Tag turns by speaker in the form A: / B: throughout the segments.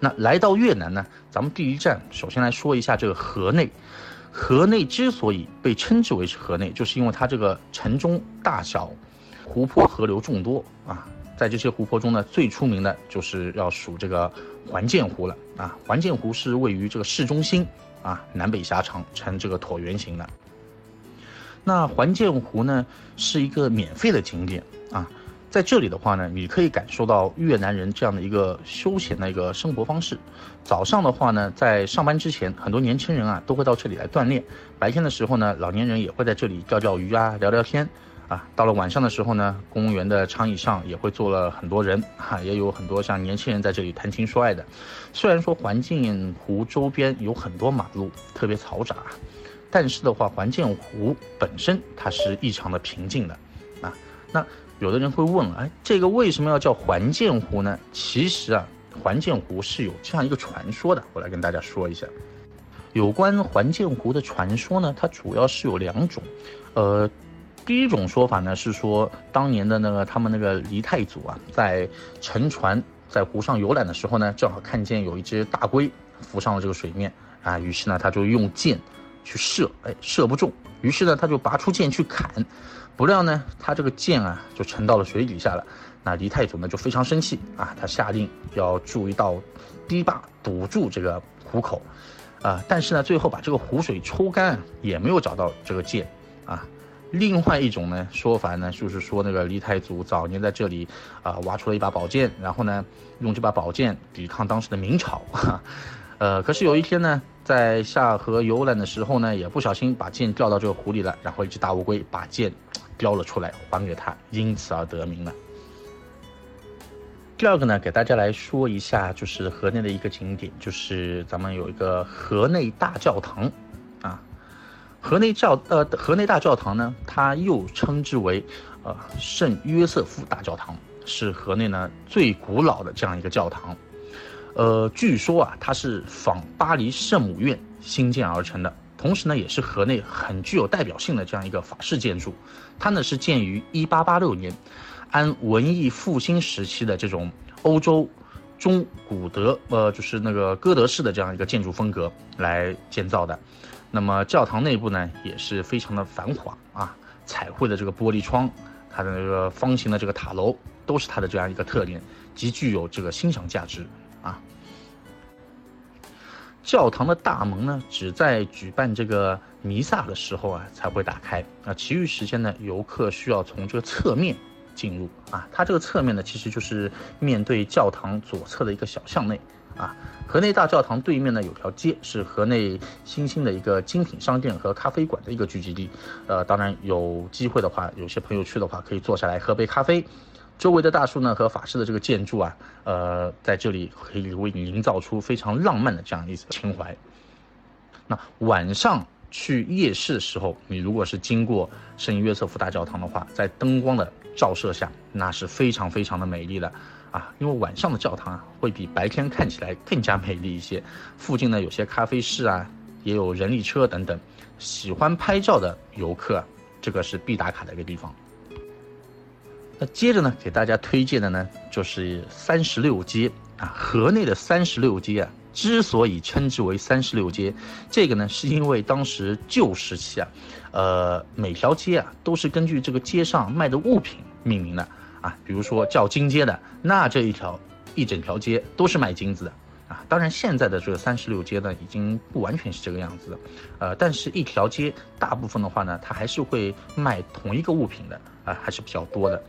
A: 那来到越南呢，咱们第一站首先来说一下这个河内。河内之所以被称之为是河内，就是因为它这个城中大小湖泊河流众多啊。在这些湖泊中呢，最出名的就是要数这个环建湖了啊。环建湖是位于这个市中心啊，南北狭长，呈这个椭圆形的。那环建湖呢，是一个免费的景点啊。在这里的话呢，你可以感受到越南人这样的一个休闲的一个生活方式。早上的话呢，在上班之前，很多年轻人啊都会到这里来锻炼。白天的时候呢，老年人也会在这里钓钓鱼啊，聊聊天。啊，到了晚上的时候呢，公园的长椅上也会坐了很多人，哈，也有很多像年轻人在这里谈情说爱的。虽然说环境湖周边有很多马路，特别嘈杂，但是的话，环境湖本身它是异常的平静的。啊，那有的人会问，哎，这个为什么要叫环剑湖呢？其实啊，环剑湖是有这样一个传说的，我来跟大家说一下。有关环建湖的传说呢，它主要是有两种，呃。第一种说法呢是说，当年的那个他们那个黎太祖啊，在乘船在湖上游览的时候呢，正好看见有一只大龟浮上了这个水面啊，于是呢他就用箭去射，哎，射不中，于是呢他就拔出剑去砍，不料呢他这个剑啊就沉到了水底下了。那黎太祖呢就非常生气啊，他下令要筑一道堤坝堵住这个湖口，啊，但是呢最后把这个湖水抽干也没有找到这个剑啊。另外一种呢说法呢，就是说那个黎太祖早年在这里啊挖出了一把宝剑，然后呢用这把宝剑抵抗当时的明朝，哈呃，可是有一天呢在下河游览的时候呢，也不小心把剑掉到这个湖里了，然后一只大乌龟把剑叼了出来还给他，因此而得名了。第二个呢，给大家来说一下，就是河内的一个景点，就是咱们有一个河内大教堂。啊河内教呃河内大教堂呢，它又称之为呃圣约瑟夫大教堂，是河内呢最古老的这样一个教堂。呃，据说啊，它是仿巴黎圣母院兴建而成的，同时呢，也是河内很具有代表性的这样一个法式建筑。它呢是建于1886年，按文艺复兴时期的这种欧洲中古德呃就是那个哥德式的这样一个建筑风格来建造的。那么教堂内部呢，也是非常的繁华啊，彩绘的这个玻璃窗，它的那个方形的这个塔楼，都是它的这样一个特点，极具有这个欣赏价值啊。教堂的大门呢，只在举办这个弥撒的时候啊才会打开，啊，其余时间呢，游客需要从这个侧面进入啊。它这个侧面呢，其实就是面对教堂左侧的一个小巷内。啊，河内大教堂对面呢有条街，是河内新兴的一个精品商店和咖啡馆的一个聚集地。呃，当然有机会的话，有些朋友去的话，可以坐下来喝杯咖啡。周围的大树呢和法式的这个建筑啊，呃，在这里可以为你营造出非常浪漫的这样一种情怀。那晚上去夜市的时候，你如果是经过圣约瑟夫大教堂的话，在灯光的照射下，那是非常非常的美丽的。啊，因为晚上的教堂啊，会比白天看起来更加美丽一些。附近呢有些咖啡室啊，也有人力车等等。喜欢拍照的游客，这个是必打卡的一个地方。那接着呢，给大家推荐的呢，就是三十六街啊。河内的三十六街啊，之所以称之为三十六街，这个呢，是因为当时旧时期啊，呃，每条街啊，都是根据这个街上卖的物品命名的。啊，比如说叫金街的，那这一条一整条街都是卖金子的啊。当然，现在的这个三十六街呢，已经不完全是这个样子的，呃，但是一条街大部分的话呢，它还是会卖同一个物品的还是比较多的。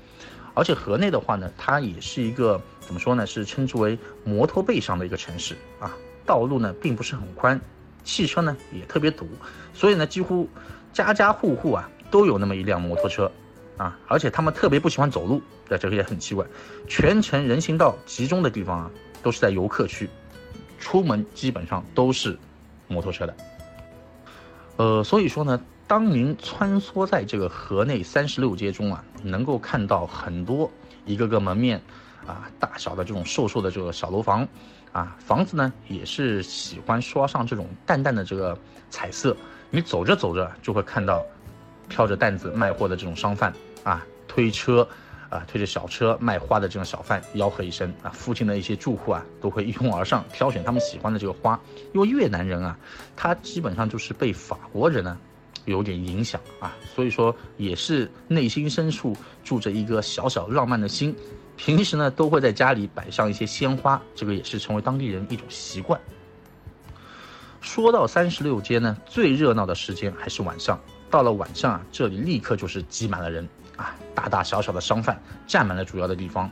A: 而且河内的话呢，它也是一个怎么说呢，是称之为摩托背上的一个城市啊。道路呢并不是很宽，汽车呢也特别堵，所以呢，几乎家家户户啊都有那么一辆摩托车。啊，而且他们特别不喜欢走路，这这个也很奇怪。全程人行道集中的地方啊，都是在游客区，出门基本上都是摩托车的。呃，所以说呢，当您穿梭在这个河内三十六街中啊，能够看到很多一个个门面啊大小的这种瘦瘦的这个小楼房，啊，房子呢也是喜欢刷上这种淡淡的这个彩色。你走着走着就会看到挑着担子卖货的这种商贩。啊，推车，啊，推着小车卖花的这种小贩吆喝一声啊，附近的一些住户啊都会一拥而上，挑选他们喜欢的这个花。因为越南人啊，他基本上就是被法国人呢有点影响啊，所以说也是内心深处住着一个小小浪漫的心，平时呢都会在家里摆上一些鲜花，这个也是成为当地人一种习惯。说到三十六街呢，最热闹的时间还是晚上。到了晚上啊，这里立刻就是挤满了人啊，大大小小的商贩占满了主要的地方。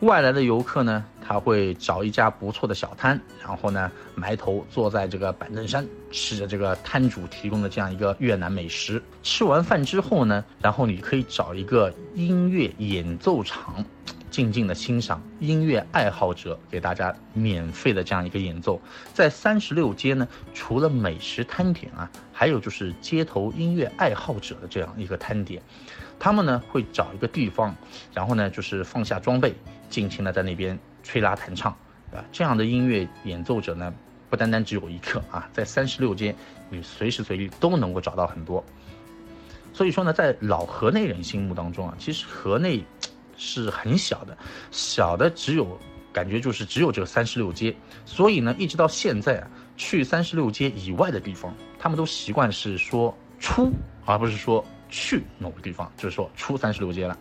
A: 外来的游客呢，他会找一家不错的小摊，然后呢埋头坐在这个板凳上，吃着这个摊主提供的这样一个越南美食。吃完饭之后呢，然后你可以找一个音乐演奏场。静静的欣赏音乐爱好者给大家免费的这样一个演奏，在三十六街呢，除了美食摊点啊，还有就是街头音乐爱好者的这样一个摊点，他们呢会找一个地方，然后呢就是放下装备，尽情的在那边吹拉弹唱，啊，这样的音乐演奏者呢，不单单只有一个啊，在三十六街你随时随地都能够找到很多，所以说呢，在老河内人心目当中啊，其实河内。是很小的，小的只有感觉就是只有这个三十六街，所以呢，一直到现在啊，去三十六街以外的地方，他们都习惯是说出，而不是说去某个地方，就是说出三十六街了。